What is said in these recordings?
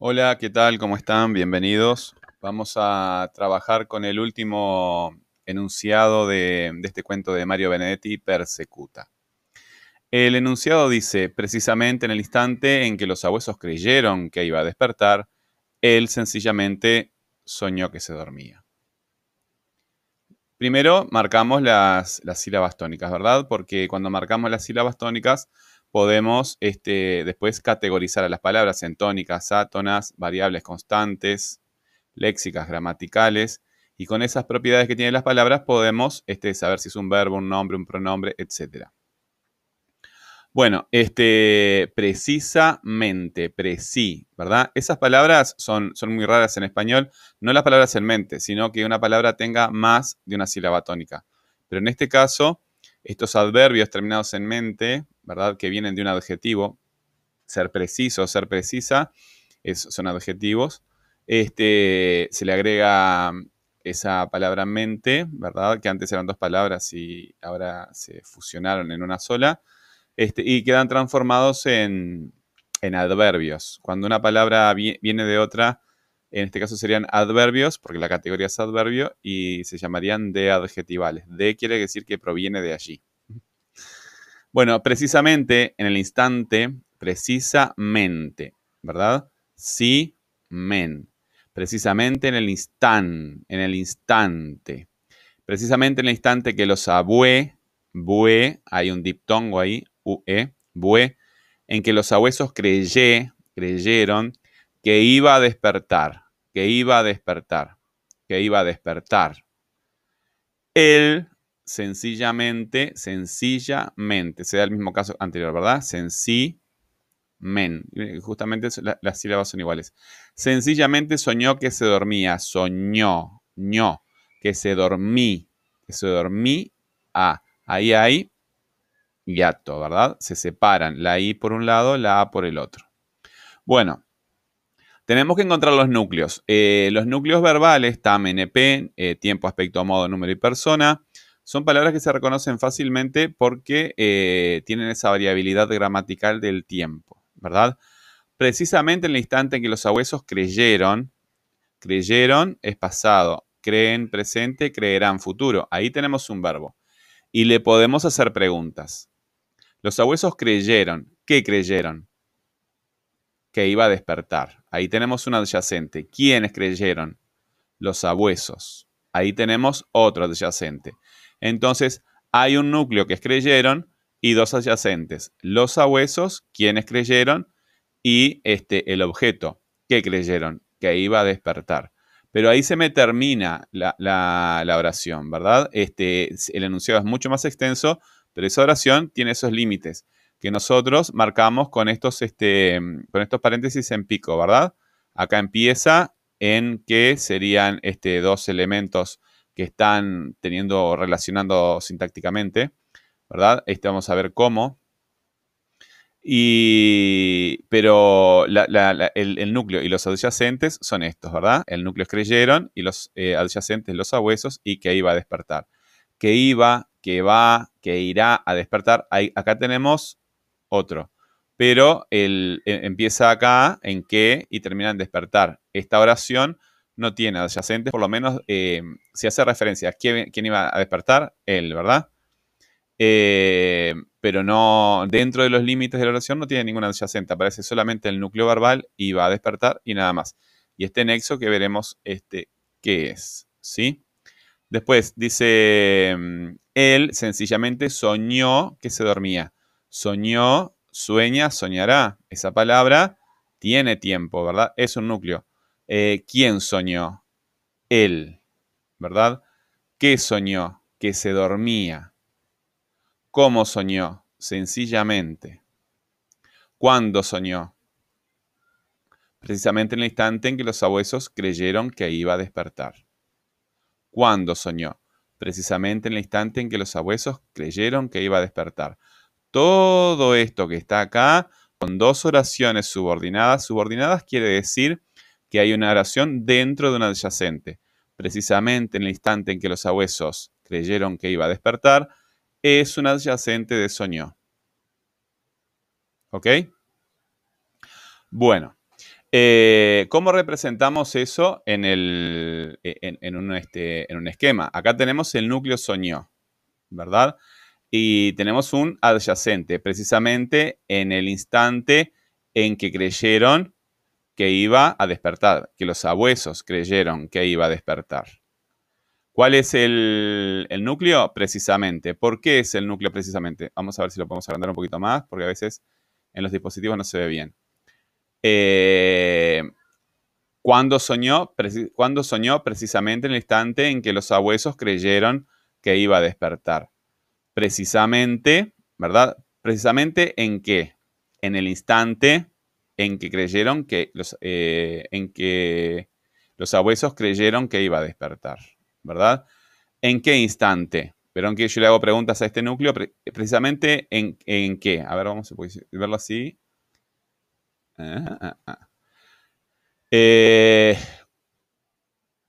Hola, ¿qué tal? ¿Cómo están? Bienvenidos. Vamos a trabajar con el último enunciado de, este cuento de Mario Benedetti, Persecuta. El enunciado dice, precisamente en el instante en que los abuesos creyeron que iba a despertar, él sencillamente soñó que se dormía. Primero marcamos las, las sílabas tónicas, ¿verdad? Porque cuando marcamos las sílabas tónicas podemos este, después categorizar a las palabras en tónicas, átonas, variables constantes, léxicas, gramaticales, y con esas propiedades que tienen las palabras podemos este, saber si es un verbo, un nombre, un pronombre, etc. Bueno, este, precisamente, preci, ¿verdad? Esas palabras son, son muy raras en español, no las palabras en mente, sino que una palabra tenga más de una sílaba tónica. Pero en este caso, estos adverbios terminados en mente, ¿verdad? Que vienen de un adjetivo, ser preciso, ser precisa, son adjetivos. Este, se le agrega esa palabra mente, ¿verdad? Que antes eran dos palabras y ahora se fusionaron en una sola. Este, y quedan transformados en, en adverbios. Cuando una palabra viene de otra, en este caso serían adverbios, porque la categoría es adverbio, y se llamarían de adjetivales. De quiere decir que proviene de allí. Bueno, precisamente en el instante, precisamente, ¿verdad? Sí, men. Precisamente en el instante, en el instante. Precisamente en el instante que los abue, bue, hay un diptongo ahí, ue, bue, en que los abuesos creyé, creyeron que iba a despertar, que iba a despertar, que iba a despertar. Él sencillamente, sencillamente, sea el mismo caso anterior, ¿verdad? Sencillamente, justamente las sílabas son iguales. Sencillamente soñó que se dormía, soñó, ño, que se dormí, que se dormí, a. Ahí hay yato, ¿verdad? Se separan la I por un lado, la A por el otro. Bueno, tenemos que encontrar los núcleos. Eh, los núcleos verbales, TAM, NP, eh, tiempo, aspecto, modo, número y persona, son palabras que se reconocen fácilmente porque eh, tienen esa variabilidad gramatical del tiempo, ¿verdad? Precisamente en el instante en que los abuesos creyeron, creyeron es pasado, creen presente, creerán futuro. Ahí tenemos un verbo. Y le podemos hacer preguntas. Los abuesos creyeron. ¿Qué creyeron? Que iba a despertar. Ahí tenemos un adyacente. ¿Quiénes creyeron? Los abuesos. Ahí tenemos otro adyacente. Entonces, hay un núcleo que creyeron y dos adyacentes. Los abuesos, quienes creyeron, y este, el objeto, que creyeron, que iba a despertar. Pero ahí se me termina la, la, oración, ¿verdad? Este, el enunciado es mucho más extenso, pero esa oración tiene esos límites que nosotros marcamos con estos, este, con estos paréntesis en pico, ¿verdad? Acá empieza en que serían este, dos elementos que están teniendo, relacionando sintácticamente, ¿verdad? Este vamos a ver cómo. Y, pero el, núcleo y los adyacentes son estos, ¿verdad? El núcleo es creyeron y los eh, adyacentes los abuesos y que iba a despertar. Que iba, que va, que irá a despertar. acá tenemos otro. Pero el, e, empieza acá en que y termina en despertar. Esta oración no tiene adyacentes, por lo menos eh, se hace referencia a quién, iba a despertar, él, ¿verdad? Eh, pero no, dentro de los límites de la oración no tiene ninguna adyacente, aparece solamente el núcleo verbal y va a despertar y nada más. Y este nexo que veremos este, qué es, ¿sí? Después dice, mm, él sencillamente soñó que se dormía soñó, sueña, soñará. Esa palabra tiene tiempo, ¿verdad? Es un núcleo. Eh, ¿Quién soñó? Él, ¿verdad? ¿Qué soñó? Que se dormía. ¿Cómo soñó? Sencillamente. ¿Cuándo soñó? Precisamente en el instante en que los abuesos creyeron que iba a despertar. ¿Cuándo soñó? Precisamente en el instante en que los abuesos creyeron que iba a despertar. Todo esto que está acá con dos oraciones subordinadas. Subordinadas quiere decir que hay una oración dentro de una adyacente. Precisamente en el instante en que los abuesos creyeron que iba a despertar, es un adyacente de soñó. ¿Ok? Bueno, Eh, ¿Cómo representamos eso en, el, en, un, este, en un esquema? Acá tenemos el núcleo soñó, ¿verdad? Y tenemos un adyacente, precisamente en el instante en que creyeron que iba a despertar, que los abuesos creyeron que iba a despertar. ¿Cuál es el, núcleo? Precisamente. ¿Por qué es el núcleo precisamente? Vamos a ver si lo podemos agrandar un poquito más, porque a veces en los dispositivos no se ve bien. Eh, cuando soñó, cuando soñó precisamente en el instante en que los abuesos creyeron que iba a despertar. Precisamente, ¿verdad? Precisamente en qué? En el instante en que creyeron que los, eh, en que los abuesos creyeron que iba a despertar, ¿verdad? ¿En qué instante? Pero que yo le hago preguntas a este núcleo, precisamente en, en qué. A ver, vamos a verlo así. Ah, ah, ah. Eh,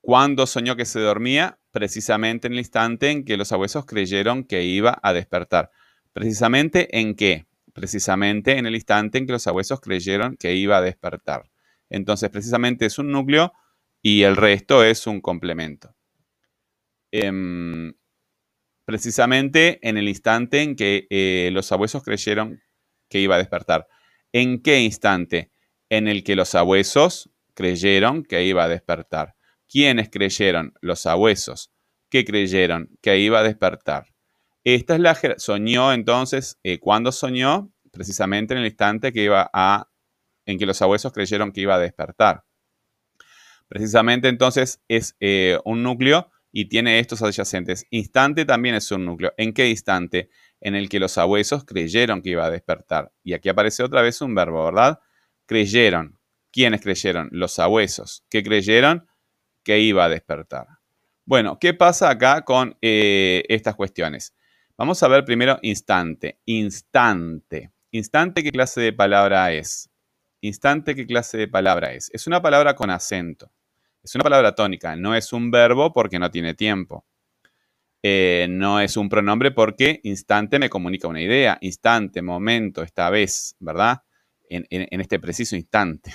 cuando soñó que se dormía, precisamente en el instante en que los abuesos creyeron que iba a despertar. Precisamente en qué? Precisamente en el instante en que los abuesos creyeron que iba a despertar. Entonces, precisamente es un núcleo y el resto es un complemento. Em, precisamente en el instante en que eh, los abuesos creyeron que iba a despertar. ¿En qué instante? En el que los abuesos creyeron que iba a despertar. ¿Quiénes creyeron? Los abuesos. ¿Qué creyeron? Que iba a despertar. Esta es la soñó entonces, eh, ¿cuándo soñó? Precisamente en el instante que iba a, en que los abuesos creyeron que iba a despertar. Precisamente entonces es eh, un núcleo y tiene estos adyacentes. Instante también es un núcleo. ¿En qué instante? en el que los abuesos creyeron que iba a despertar. Y aquí aparece otra vez un verbo, ¿verdad? Creyeron. ¿Quiénes creyeron? Los abuesos. ¿Qué creyeron? Que iba a despertar. Bueno, ¿qué pasa acá con eh, estas cuestiones? Vamos a ver primero instante. Instante. Instante, ¿qué clase de palabra es? Instante, ¿qué clase de palabra es? Es una palabra con acento. Es una palabra tónica. No es un verbo porque no tiene tiempo. Eh, no es un pronombre porque instante me comunica una idea, instante, momento, esta vez, ¿verdad? En, este preciso instante.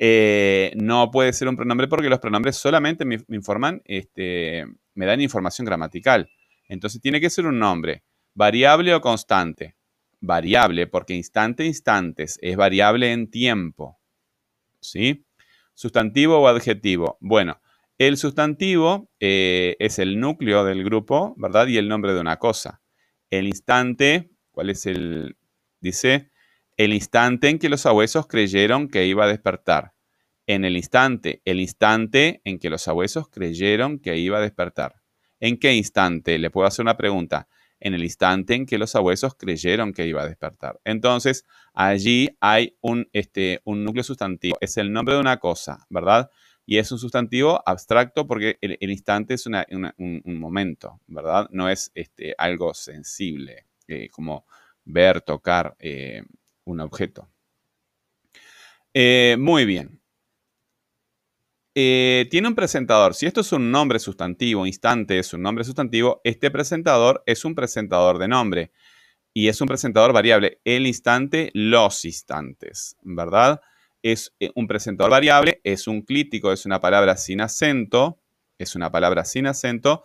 Eh, no puede ser un pronombre porque los pronombres solamente me, informan, este, me dan información gramatical. Entonces tiene que ser un nombre, variable o constante. Variable, porque instante, instantes, es variable en tiempo. ¿Sí? Sustantivo o adjetivo. Bueno, el sustantivo eh, es el núcleo del grupo, ¿verdad? Y el nombre de una cosa. El instante, ¿cuál es el? Dice, el instante en que los abuesos creyeron que iba a despertar. En el instante, el instante en que los abuesos creyeron que iba a despertar. ¿En qué instante? Le puedo hacer una pregunta. En el instante en que los abuesos creyeron que iba a despertar. Entonces, allí hay un, este, un núcleo sustantivo. Es el nombre de una cosa, ¿verdad? y es un sustantivo abstracto porque el, instante es un, momento, ¿verdad? No es este, algo sensible, eh, como ver, tocar eh, un objeto. Eh, muy bien. tiene un presentador. Si esto es un nombre sustantivo, instante es un nombre sustantivo, este presentador es un presentador de nombre y es un presentador variable. El instante, los instantes, ¿verdad? es eh, un presentador variable, es un clítico, es una palabra sin acento, es una palabra sin acento,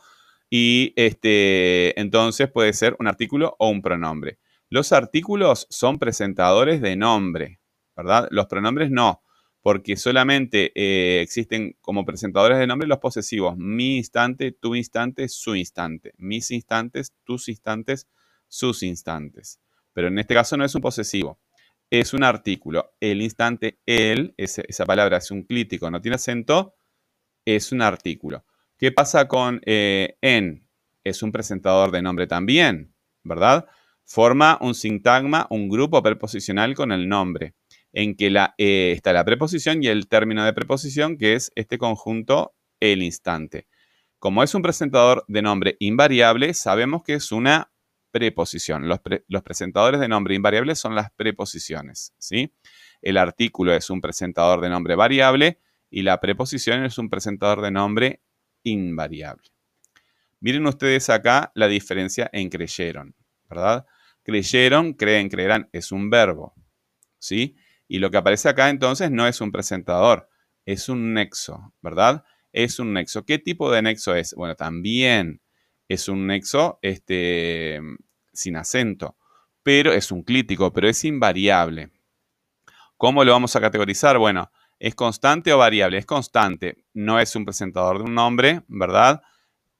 y este, entonces puede ser un artículo o un pronombre. Los artículos son presentadores de nombre, ¿verdad? Los pronombres no, porque solamente eh, existen como presentadores de nombre los posesivos mi instante, tu instante, su instante, mis instantes, tus instantes, sus instantes. Pero en este caso no es un posesivo es un artículo. El instante el, esa palabra es un clítico, no tiene acento, es un artículo. ¿Qué pasa con eh, en? Es un presentador de nombre también, ¿verdad? Forma un sintagma, un grupo preposicional con el nombre, en que la, e está la preposición y el término de preposición, que es este conjunto, el instante. Como es un presentador de nombre invariable, sabemos que es una preposición. Los, presentadores de nombre invariable son las preposiciones, ¿sí? El artículo es un presentador de nombre variable y la preposición es un presentador de nombre invariable. Miren ustedes acá la diferencia en creyeron, ¿verdad? Creyeron, creen, creerán, es un verbo, ¿sí? Y lo que aparece acá entonces no es un presentador, es un nexo, ¿verdad? Es un nexo. ¿Qué tipo de nexo es? Bueno, también es un nexo este, sin acento, pero es un clítico, pero es invariable. ¿Cómo lo vamos a categorizar? Bueno, ¿es constante o variable? Es constante. No es un presentador de un nombre, ¿verdad?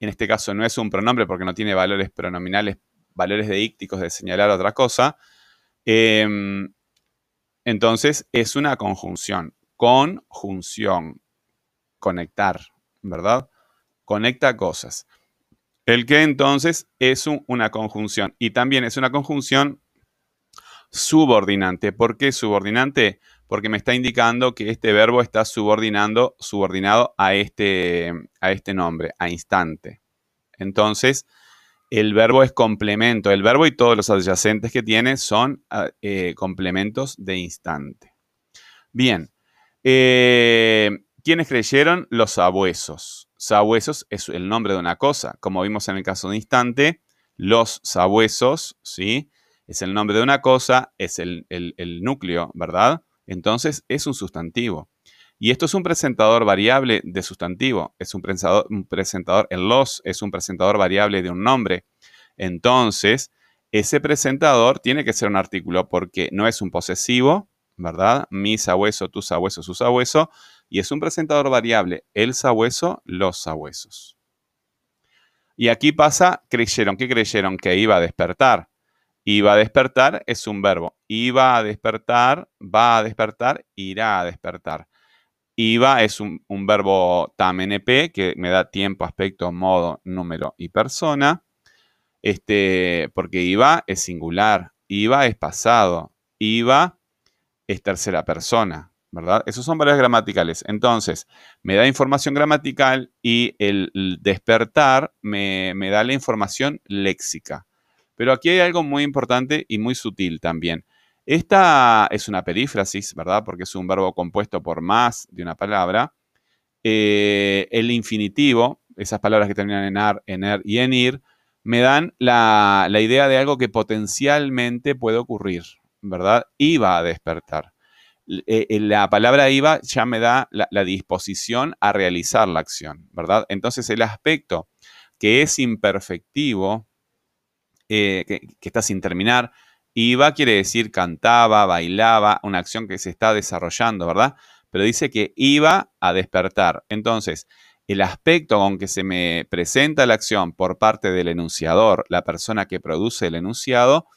En este caso no es un pronombre porque no tiene valores pronominales, valores deícticos de señalar otra cosa. Em, entonces es una conjunción. Conjunción. Conectar, ¿verdad? Conecta cosas. El que entonces es una conjunción. Y también es una conjunción subordinante. ¿Por qué subordinante? Porque me está indicando que este verbo está subordinando, subordinado a este, a este nombre, a instante. Entonces, el verbo es complemento. El verbo y todos los adyacentes que tiene son ah, eh, complementos de instante. Bien. Eh, ¿Quiénes creyeron? Los sabuesos. Sabuesos es el nombre de una cosa. Como vimos en el caso de instante, los sabuesos, ¿sí? Es el nombre de una cosa, es el, el núcleo, ¿verdad? Entonces es un sustantivo. Y esto es un presentador variable de sustantivo, es un presentador, un presentador, el los es un presentador variable de un nombre. Entonces, ese presentador tiene que ser un artículo porque no es un posesivo, ¿verdad? Mi sabueso, tu sabueso, su sabueso, y es un presentador variable, el sabueso, los sabuesos. Y aquí pasa, creyeron, ¿qué creyeron? Que iba a despertar. Iba a despertar es un verbo. Iba a despertar, va a despertar, irá a despertar. Iba es un, verbo tam NP que me da tiempo, aspecto, modo, número y persona. Este, porque iba es singular, iba es pasado, iba es tercera persona, ¿verdad? Esos son valores gramaticales. Entonces, me da información gramatical y el despertar me da la información léxica. Pero aquí hay algo muy importante y muy sutil también. Esta es una perífrasis, ¿verdad? Porque es un verbo compuesto por más de una palabra. Eh, el infinitivo, esas palabras que terminan en ar, en er y en ir, me dan la, idea de algo que potencialmente puede ocurrir, ¿verdad? Iba a despertar. Eh, eh, la palabra iba ya me da la, disposición a realizar la acción, ¿verdad? Entonces el aspecto que es imperfectivo, que, está sin terminar, Iba quiere decir cantaba, bailaba, una acción que se está desarrollando, ¿verdad? Pero dice que iba a despertar. Entonces, el aspecto con que se me presenta la acción por parte del enunciador, la persona que produce el enunciado,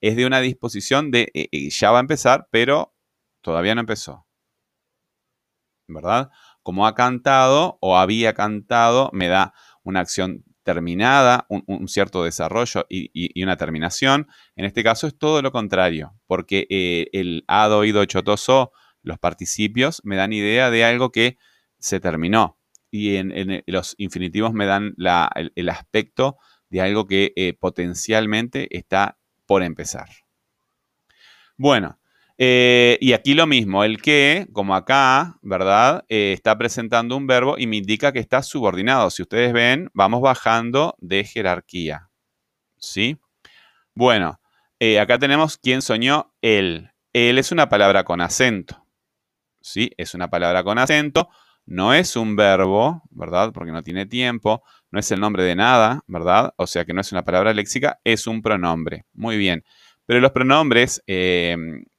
es de una disposición de eh, eh, ya va a empezar, pero todavía no empezó. ¿Verdad? Como ha cantado o había cantado, me da una acción terminada, un, cierto desarrollo y, una terminación. En este caso es todo lo contrario, porque eh, el ado, ido, chotoso, los participios, me dan idea de algo que se terminó. Y en, los infinitivos me dan el, aspecto de algo que eh, potencialmente está por empezar. Bueno, eh, y aquí lo mismo, el que, como acá, ¿verdad? Eh, está presentando un verbo y me indica que está subordinado. Si ustedes ven, vamos bajando de jerarquía. ¿Sí? Bueno, eh, acá tenemos quién soñó él. Él es una palabra con acento. ¿Sí? Es una palabra con acento. No es un verbo, ¿verdad? Porque no tiene tiempo. No es el nombre de nada, ¿verdad? O sea que no es una palabra léxica, es un pronombre. Muy bien. Pero los pronombres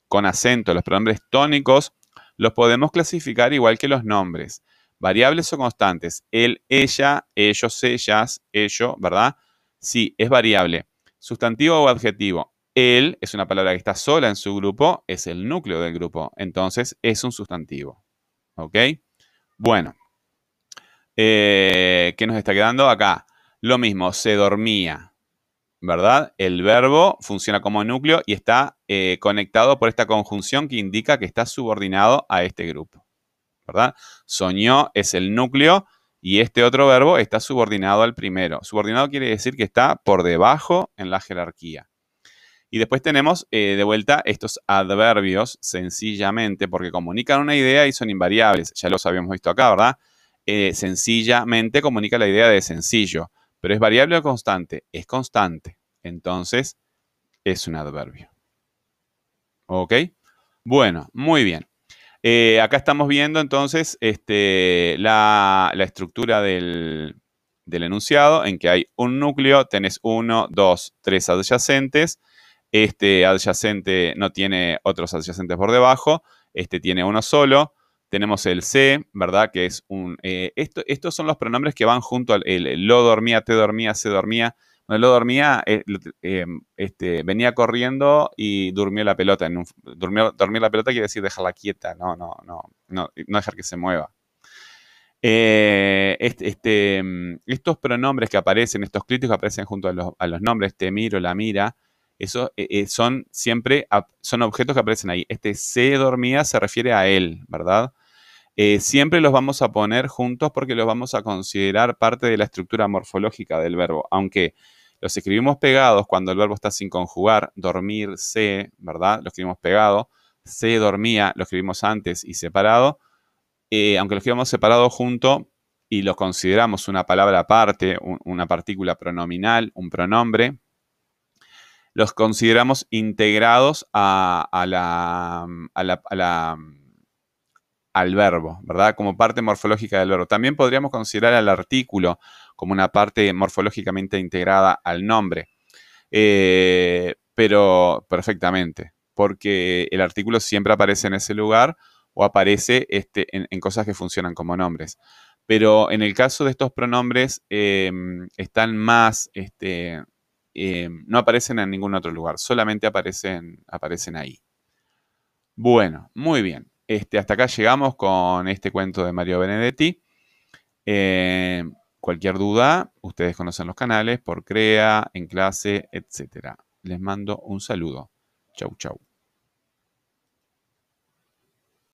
con acento, los pronombres tónicos, los podemos clasificar igual que los nombres. Variables o constantes. El, ella, ellos, ellas, ello, ¿verdad? Sí, es variable. Sustantivo o adjetivo. Él es una palabra que está sola en su grupo, es el núcleo del grupo. Entonces es un sustantivo. ¿Ok? Bueno. Eh, ¿Qué nos está quedando acá? Lo mismo, se dormía. ¿Verdad? El verbo funciona como núcleo y está eh, conectado por esta conjunción que indica que está subordinado a este grupo, ¿verdad? Soñó es el núcleo y este otro verbo está subordinado al primero. Subordinado quiere decir que está por debajo en la jerarquía. Y después tenemos eh, de vuelta estos adverbios sencillamente porque comunican una idea y son invariables. Ya los habíamos visto acá, ¿verdad? Eh, sencillamente comunica la idea de sencillo. Pero es variable o constante. Es constante. Entonces, es un adverbio. ¿Ok? Bueno, muy bien. Eh, acá estamos viendo entonces este, la, estructura del, enunciado en que hay un núcleo, tenés uno, dos, tres adyacentes. Este adyacente no tiene otros adyacentes por debajo, este tiene uno solo. Tenemos el C, ¿verdad? Que es un... Eh, estos son los pronombres que van junto al lo dormía, te dormía, se dormía. Bueno, lo dormía, eh, em, este, venía corriendo y durmió la pelota. En durmió, dormir la pelota quiere decir dejarla quieta, no, no, no, no, no dejar que se mueva. Eh, este, este, em, estos pronombres que aparecen, estos críticos que aparecen junto a los, a los nombres, te miro, la mira, eso son siempre, son objetos que aparecen ahí. Este se dormía se refiere a él, ¿verdad? Eh, siempre los vamos a poner juntos porque los vamos a considerar parte de la estructura morfológica del verbo, aunque los escribimos pegados cuando el verbo está sin conjugar, dormir, se, ¿verdad? Lo escribimos pegado, se dormía, lo escribimos antes y separado, eh, aunque lo escribamos separado junto y lo consideramos una palabra aparte, una partícula pronominal, un pronombre, los consideramos integrados a, la, al verbo, ¿verdad? Como parte morfológica del verbo. También podríamos considerar al artículo como una parte morfológicamente integrada al nombre, eh, pero perfectamente, porque el artículo siempre aparece en ese lugar o aparece este, en, cosas que funcionan como nombres. Pero en el caso de estos pronombres, em, están más, este, em, no aparecen en ningún otro lugar, solamente aparecen, aparecen ahí. Bueno, muy bien. Este, hasta acá llegamos con este cuento de Mario Benedetti. Eh, cualquier duda, ustedes conocen los canales por CREA, en clase, etc. Les mando un saludo. Chau, chau.